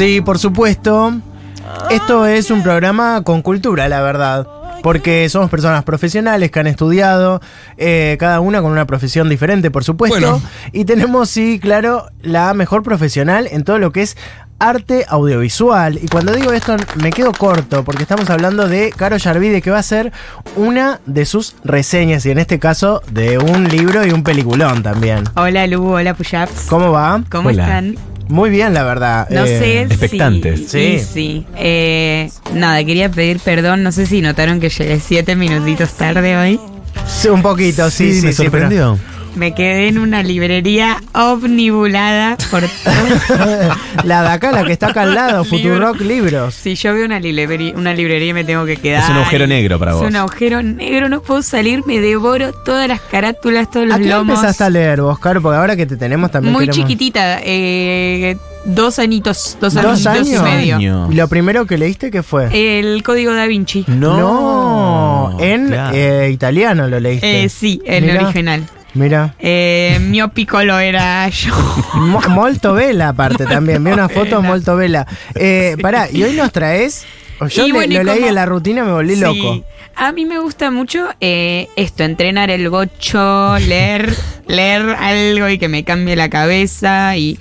Sí, por supuesto. Esto es un programa con cultura, la verdad. Porque somos personas profesionales que han estudiado, eh, cada una con una profesión diferente, por supuesto. Bueno. Y tenemos, sí, claro, la mejor profesional en todo lo que es arte audiovisual. Y cuando digo esto me quedo corto, porque estamos hablando de Caro Yarvide, que va a ser una de sus reseñas, y en este caso de un libro y un peliculón también. Hola Lu, hola Puyaps. ¿Cómo va? ¿Cómo Hola. están? Muy bien, la verdad. No Eh, sé expectantes. si... Sí. Sí, sí. Eh, nada, quería pedir perdón. No sé si notaron que llegué siete minutitos tarde hoy. sí, un poquito, sí, sí, me sí, pero- sorprendió. Me quedé en una librería omnibulada por todo. la de acá, la que está acá al lado. Futurock Libros. Si yo veo una librería, una librería y me tengo que quedar. Es un agujero negro para es vos. un agujero negro, no puedo salir, me devoro todas las carátulas, todos los ¿A qué lomos. empezaste a leer vos, Caro? Porque ahora que te tenemos también Muy queremos- chiquitita, eh, dos añitos, dos, ¿Dos añitos y años? medio. Año. ¿Y lo primero que leíste qué fue? El código da Vinci. No, en claro. eh, italiano lo leíste. Eh, sí, el Mirá. original. Mira. Eh, mio piccolo era yo. Mo- molto bella aparte también. Vi una foto molto bella. Eh, pará, y hoy nos traes... Yo Y le- bueno, y lo leí como- en la rutina y me volví Sí. loco. A mí me gusta mucho eh, esto, entrenar el bocho, leer, leer algo y que me cambie la cabeza y,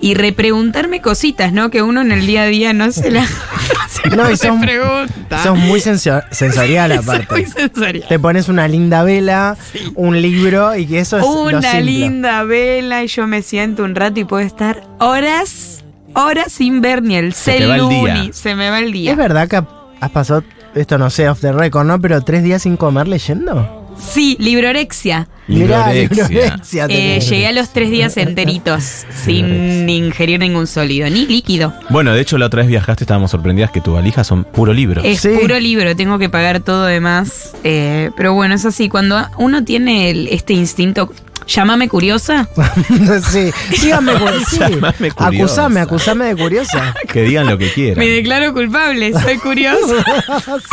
y repreguntarme cositas, ¿no? Que uno en el día a día no se la se No, y son- pregunta. Sos muy sensor- sensorial aparte. muy sensorial. Te pones una linda vela, un libro y que eso es lo Una simple. linda vela y yo me siento un rato y puedo estar horas, horas sin ver ni el Se te va el celu, día. ni se me va el día. ¿Es verdad que has pasado, esto no sé, off the record, ¿no? Pero tres días sin comer leyendo. Sí, librorexia. Mirá, Librorexia. librorexia Eh, llegué a los tres días enteritos sin ingerir ningún sólido, ni líquido. Bueno, de hecho, la otra vez viajaste, estábamos sorprendidas que tus valijas son puro libro. Es Sí. puro libro, tengo que pagar todo de más. eh, pero bueno, es así. Cuando uno tiene el- este instinto, llámame curiosa. sí, dígame, cu- sí. Curiosa. Acusame, acusame de curiosa. Que digan lo que quieran. Me declaro culpable, soy curiosa.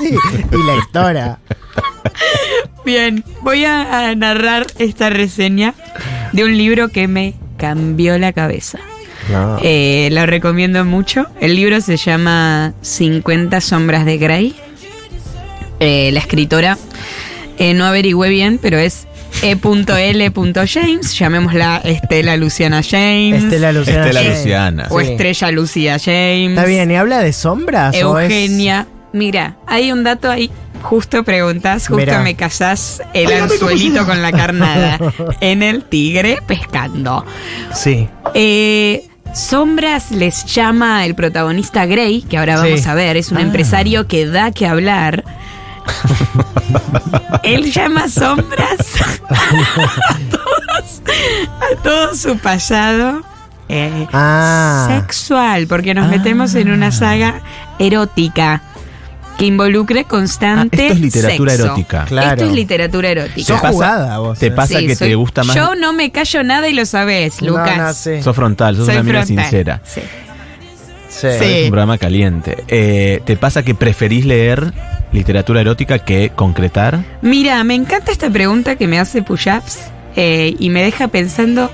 sí, y lectora. Bien, voy a, narrar esta reseña de un libro que me cambió la cabeza. No. Eh, lo recomiendo mucho. El libro se llama 50 sombras de Grey. Eh, la escritora eh, no averigüé bien, pero es E.L. James, llamémosla Estela Luciana James. Estela Luciana. Estela James. Luciana. O Sí. Estrella Lucía James. Está bien, ¿y habla de sombras? o es- Eugenia. Mira, hay un dato ahí. Justo preguntas, justo me callás el anzuelito con la carnada en el tigre pescando. Sí. Eh, Sombras les llama el protagonista Gray, que ahora Sí. vamos a ver, es un Ah. empresario que da que hablar. Él llama sombras a todos, a todo su pasado eh, Ah. sexual, porque nos metemos en una saga erótica que involucre Ah, constante esto es literatura sexo. erótica. Claro. Esto es literatura erótica. Sos ¿Te pasa- jugada vos. te eh. pasa Sí, que soy- te gusta más? Yo no me callo nada y lo sabes, No, Lucas. no, sí. Sos frontal, sos Soy una amiga frontal. sincera. Sí. Sí. Sí. Es un programa caliente. Eh, ¿Te pasa que preferís leer literatura erótica que concretar? Mira, me encanta esta pregunta que me hace Puyaps eh, y me deja pensando,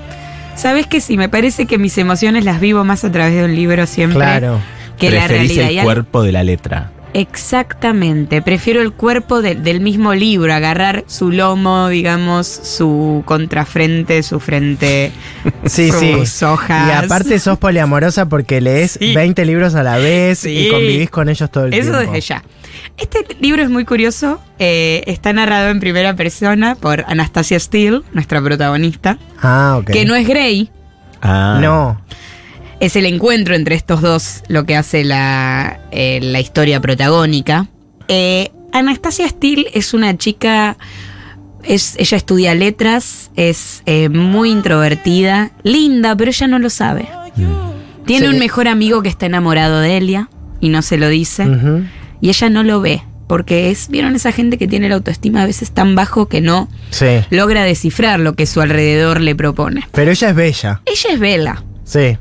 ¿sabes que si me parece que mis emociones las vivo más a través de un libro siempre Claro. que la Preferís realidad? el cuerpo de la letra. Exactamente, prefiero el cuerpo de- del mismo libro, agarrar su lomo, digamos, su contrafrente, su frente, Sí, sí. sus hojas. Y aparte sos poliamorosa porque lees Sí. 20 libros a la vez Sí. y convivís con ellos todo el Eso tiempo. desde ya. Este libro es muy curioso. eh, está narrado en primera persona por Anastasia Steele, nuestra protagonista, Ah, ok. que no es Grey. Ah. No. Es el encuentro entre estos dos lo que hace la, eh, la historia protagónica. Eh, Anastasia Steele es una chica. Es, ella estudia letras, es eh, muy introvertida, linda, pero ella no lo sabe. Tiene Sí. un mejor amigo que está enamorado de Elia y no se lo dice. Y ella no lo ve, porque es, ¿vieron esa gente que tiene la autoestima a veces tan bajo que no Sí. logra descifrar lo que su alrededor le propone? Pero ella es bella. Ella es Bella, Sí.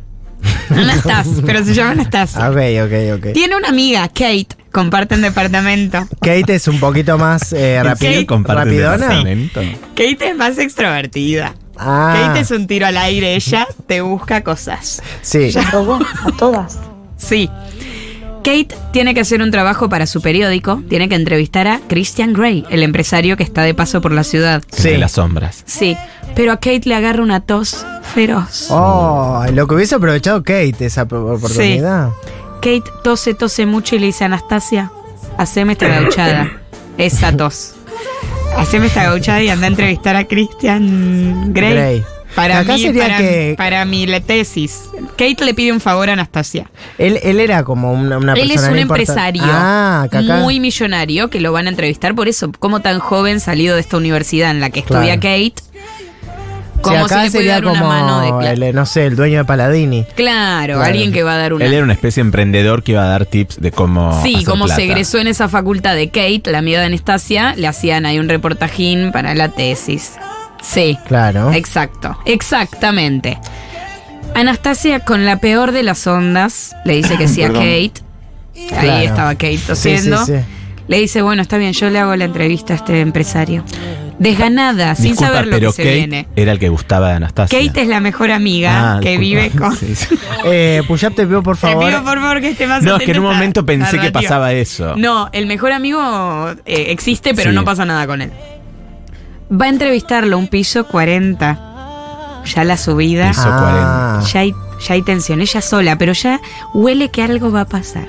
Anastas, pero se llama Anastasia. Ok, ok, ok. Tiene una amiga, Kate, comparten departamento. Kate es un poquito más eh, ¿En rapi- serio comparten rapidona. Kate es más extrovertida. Ah, Kate es un tiro al aire, ella te busca cosas. sí. robó a todas. Sí. Kate tiene que hacer un trabajo para su periódico, tiene que entrevistar a Christian Grey, el empresario que está de paso por la ciudad. Sí. las sombras. Sí, pero a Kate le agarra una tos feroz. Oh, lo que hubiese aprovechado Kate esa oportunidad. Kate tose, tose mucho y le dice a Anastasia, haceme esta gauchada. Esa tos. Haceme esta gauchada y anda a entrevistar a Christian Grey. Grey. Para Acá mí, sería para, que- para mi la tesis. Kate le pide un favor a Anastasia. Él, él era como una, una Él es persona un importante. empresario Ah, muy millonario que lo van a entrevistar por eso. Como tan joven salido de esta universidad en la que estudia Claro. Kate. Sí, Como acá se le puede sería dar como una mano de claro. el, no sé, el dueño de Paladini. Claro, Claro. alguien que va a dar una Él era una especie de emprendedor que iba a dar tips de cómo. Sí, hacer como se egresó en esa facultad de Kate, la amiga de Anastasia, le hacían ahí un reportajín para la tesis. Sí. Claro. Exacto, exactamente. Anastasia, con la peor de las ondas, le dice que sí a Perdón. Kate. Ahí Claro. estaba Kate Sí, sí, tosiendo. sí. Le dice, bueno, está bien, yo le hago la entrevista a este empresario. Desganada, sin Disculpa, saber lo pero que se Kate viene. era el que gustaba de Anastasia. Kate es la mejor amiga Ah, que disculpa. vive con... Sí, sí. Eh, Puyap, te pido por Te favor. pido por favor que esté más No, es que en un a momento pensé que narrativa. pasaba eso. No, el mejor amigo eh, existe, pero Sí. no pasa nada con él. Va a entrevistarlo un piso 40. Ya la subida. Piso Ah, Ya hay, ya hay tensión. Ella sola, pero ya huele que algo va a pasar.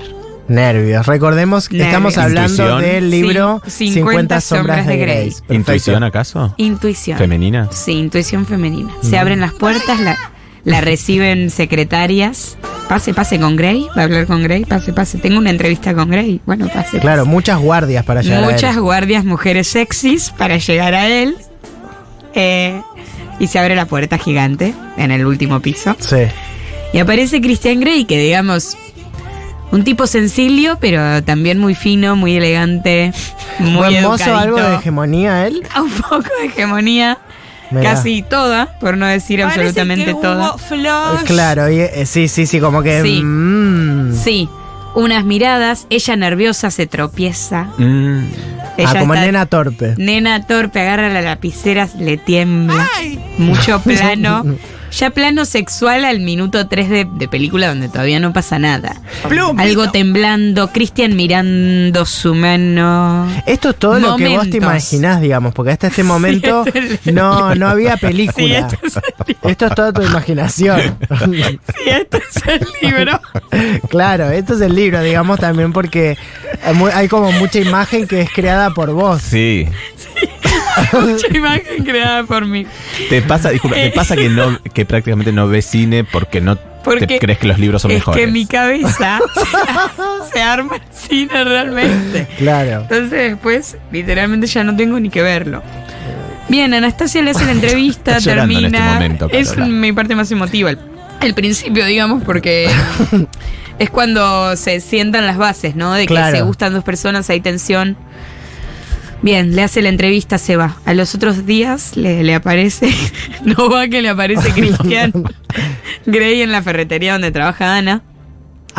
nervios. Recordemos que Nervios. estamos hablando Intuición. del libro Sí, 50 sombras de Grey. ¿Intuición acaso? Intuición. ¿Femenina? Sí, intuición femenina. Se abren las puertas, la, la reciben secretarias. Pase, pase con Grey. Va a hablar con Grey. Pase, pase. Tengo una entrevista con Grey. Bueno, pase. Claro, muchas guardias para llegar a él. Muchas guardias, mujeres sexys para llegar a él. Eh, y se abre la puerta gigante en el último piso. Sí. Y aparece Christian Grey, que digamos, un tipo sencillo, pero también muy fino, muy elegante, muy educadito. algo de hegemonía él. Un poco de hegemonía, Mirá. casi toda, por no decir absolutamente toda. Eh, Claro, y, eh, sí, sí, sí, como que. Sí. mm. Sí, unas miradas, ella nerviosa se tropieza. Mm, Ella ah, como está- nena torpe. Nena torpe, agarra la lapicera, le tiembla. Mucho plano. Ya plano sexual al minuto 3 de, de película donde todavía no pasa nada. Algo temblando, Cristian mirando su mano. Esto es todo lo que vos te imaginás, digamos, porque hasta este momento esto es- no, no había película. Sí, esto es Esto es toda tu imaginación. Sí, este es el libro. claro, esto es el libro, digamos, también porque hay como mucha imagen que es creada por vos. sí. Mucha imagen creada por mí. Te pasa, disculpa, te pasa que no, que prácticamente no ves cine porque no Porque te crees que los libros son es mejores. que mi cabeza se arma el cine realmente. Claro. Entonces después, literalmente ya no tengo ni que verlo. Bien, Anastasia le hace la entrevista, en termina. este momento, es mi parte más emotiva. El, el principio, digamos, porque es cuando se sientan las bases, ¿no? De que Claro. se gustan dos personas, hay tensión. Bien, le hace la entrevista, se va. A los otros días le, le aparece, no va que le aparece Cristian Grey en la ferretería donde trabaja Ana.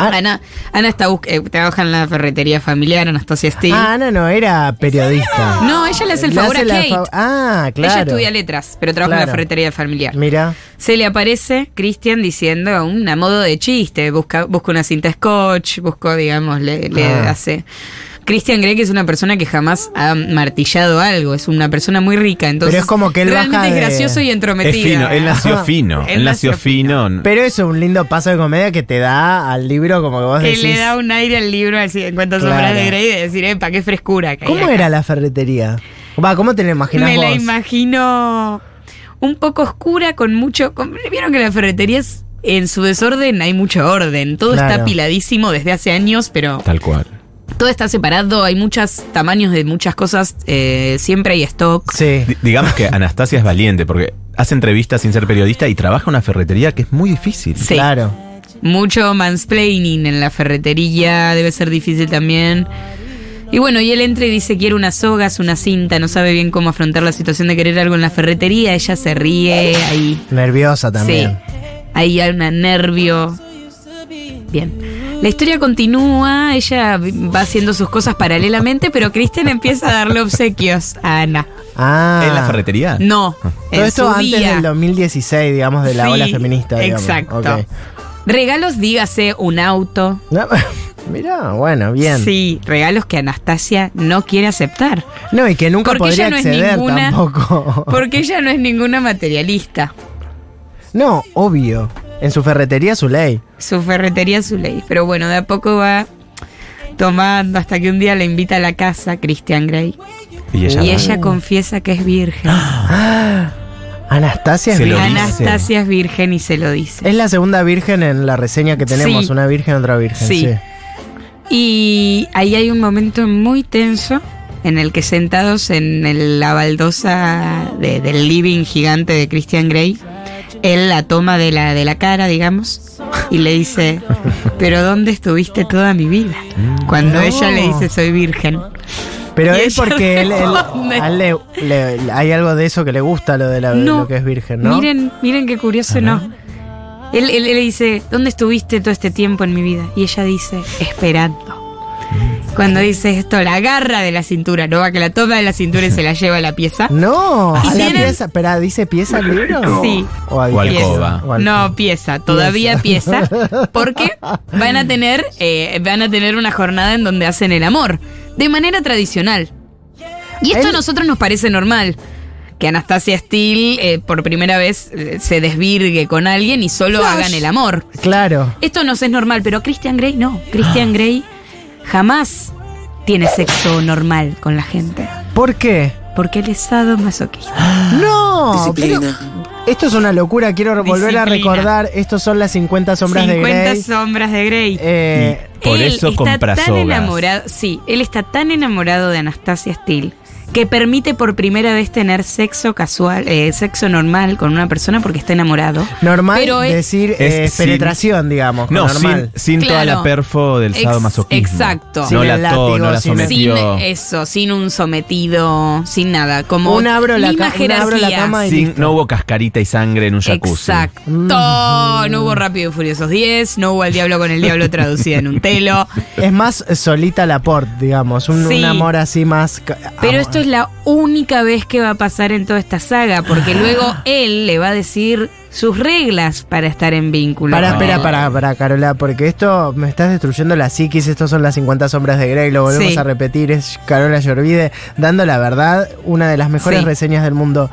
Ah, Ana, Ana está eh, trabaja en la ferretería familiar, Anastasia Steele. ah, Ana no era periodista. No, ella le hace el Le favor hace a Kate. fa- ah, claro. Ella estudia letras, pero trabaja en la ferretería familiar. Mira. Se le aparece Cristian diciendo un a modo de chiste, busca, busca una cinta scotch, busco, digamos, le, le Ah. hace. Cristian cree que es una persona que jamás ha martillado algo, es una persona muy rica, entonces Pero es como que él realmente baja es de- gracioso y Es entrometido. fino, él nació fino. Él Él nació nació fino. Pero eso es un lindo paso de comedia que te da al libro, como que vos que decís. le da un aire al libro así en cuanto a Claro. sombras de Grey de decir, epa, qué frescura que hay ¿Cómo acá". era la ferretería? Va, ¿cómo te la imaginas Me vos? la imagino un poco oscura, con mucho. con- Vieron que las ferreterías, en su desorden, hay mucho orden. Todo está Claro. apiladísimo desde hace años, pero Tal cual. Todo está separado. Hay muchos tamaños de muchas cosas. eh, siempre hay stock. Sí. Di- digamos que Anastasia es valiente porque hace entrevistas sin ser periodista y trabaja en una ferretería que es muy difícil. Sí. Claro. Mucho mansplaining en la ferretería. Debe ser difícil también. Y bueno, y él entra y dice, quiere unas sogas, una cinta, no sabe bien cómo afrontar la situación de querer algo en la ferretería, ella se ríe, ahí Nerviosa también. Sí. Ahí hay un nervio. Bien. La historia continúa, ella va haciendo sus cosas paralelamente, pero Cristian empieza a darle obsequios a Ana. Ah. ¿En la ferretería? No, Todo en esto su antes día. del 2016, digamos, de la Sí, ola feminista. digamos. exacto. Regalos, dígase un auto. No, Mirá, bueno, bien. Sí, regalos que Anastasia no quiere aceptar. No, y que nunca Porque podría ella no es acceder ninguna- tampoco. Porque ella no es ninguna materialista. No, obvio. En su ferretería su ley. Su ferretería, su ley. Pero bueno, de a poco va tomando hasta que un día le invita a la casa Christian Grey. Y ella, Y va. ella confiesa que es virgen. Anastasia es Se virgen. Anastasia es virgen y se lo dice. Es la segunda virgen en la reseña que tenemos. Sí. Una virgen, otra virgen. Sí. Sí. Y ahí hay un momento muy tenso en el que sentados en el- la baldosa de- del living gigante de Christian Grey, él la toma de la, de la cara, digamos, y le dice, pero ¿dónde estuviste toda mi vida? Cuando No. ella le dice, soy virgen. Pero Y es porque él, él- responde. a él le- le- hay algo de eso que le gusta, lo de la- No. lo que es virgen, ¿no? Miren, miren qué curioso, no. Él, él- él le dice, ¿dónde estuviste todo este tiempo en mi vida? Y ella dice, esperando. Cuando dice esto, la agarra de la cintura, no va que la toma de la cintura y se la lleva a la pieza. No, ¿Y a la pieza. Espera, ¿dice pieza el libro? Sí. O, O alcoba. No, pieza, todavía pieza. Porque van a tener, eh, van a tener una jornada en donde hacen el amor. De manera tradicional. Y esto a nosotros nos parece normal. Que Anastasia Steele eh, por primera vez eh, se desvirgue con alguien y solo Flash. hagan el amor. Claro. Esto nos es normal, pero Christian Grey no. Christian Grey jamás tiene sexo normal con la gente. ¿Por qué? Porque él es sadomasoquista. No, pero esto es una locura. Quiero volver a recordar. Estos son las 50 sombras 50 de Grey. sombras de Grey. Eh, Por él eso está tan sogas. enamorado, sí, él está tan enamorado de Anastasia Steele que permite por primera vez tener sexo casual, eh, sexo normal con una persona porque está enamorado. normal Pero es- decir Es eh, sin- penetración, digamos. No, normal. sin, sin toda Claro. la perfo del Ex- sadomasoquismo. exacto. No Sin la el ató, no látigo, la sin el- Sin sometió. eso, sin un sometido, sin nada, como Un abro la ca- un abro la cama y Sin- no hubo cascarita y sangre en un jacuzzi. Exacto. Mm. No hubo Rápido y Furiosos 10, no hubo El Diablo con el Diablo traducida en un telo. Es más eh, solita la port, digamos. Un, Sí. un amor así más. Pero amor. Esto es la única vez que va a pasar en toda esta saga, porque luego él le va a decir sus reglas para estar en vínculo. Para, espera, para, para, Carola, porque esto me estás destruyendo la psiquis. Estos son las 50 sombras de Grey, lo volvemos Sí. a repetir. Es Carola Llorvide dando la verdad, una de las mejores Sí. reseñas del mundo.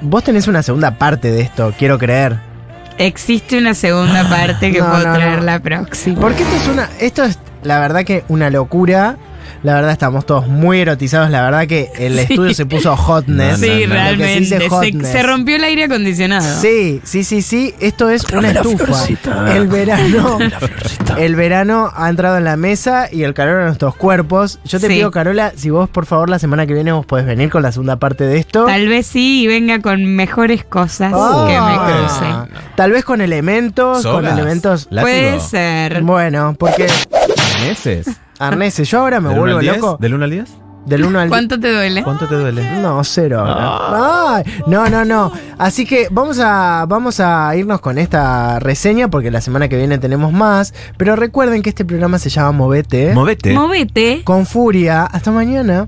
Vos tenés una segunda parte de esto, quiero creer. Existe una segunda parte que No, puedo no, traer no. la próxima. Porque esto es una. Esto es la verdad que una locura. La verdad estamos todos muy erotizados. La verdad que el Sí. estudio se puso hotness. No, no, Sí, no. Realmente. Se, hotness. se rompió el aire acondicionado. Sí, sí, sí, sí. Esto es una estufa. florcita. El verano. El verano ha entrado en la mesa y el calor en nuestros cuerpos. Yo te Sí. pido, Carola, si vos por favor la semana que viene vos podés venir con la segunda parte de esto. Tal vez sí y venga con mejores cosas Ah. que me cruce. Tal vez con elementos, con elementos. Látigo. Puede ser. Bueno, porque ¿Meses? Arneses, yo ahora me ¿Del 1 vuelvo al 10? loco. ¿Del 1 al 10? Del 1 al ¿Cuánto te duele? ¿Cuánto te duele? No, cero. Ah. Ay, no, no, no. Así que vamos a, vamos a irnos con esta reseña porque la semana que viene tenemos más. Pero recuerden que este programa se llama Movete. Movete. Movete. con furia. Hasta mañana.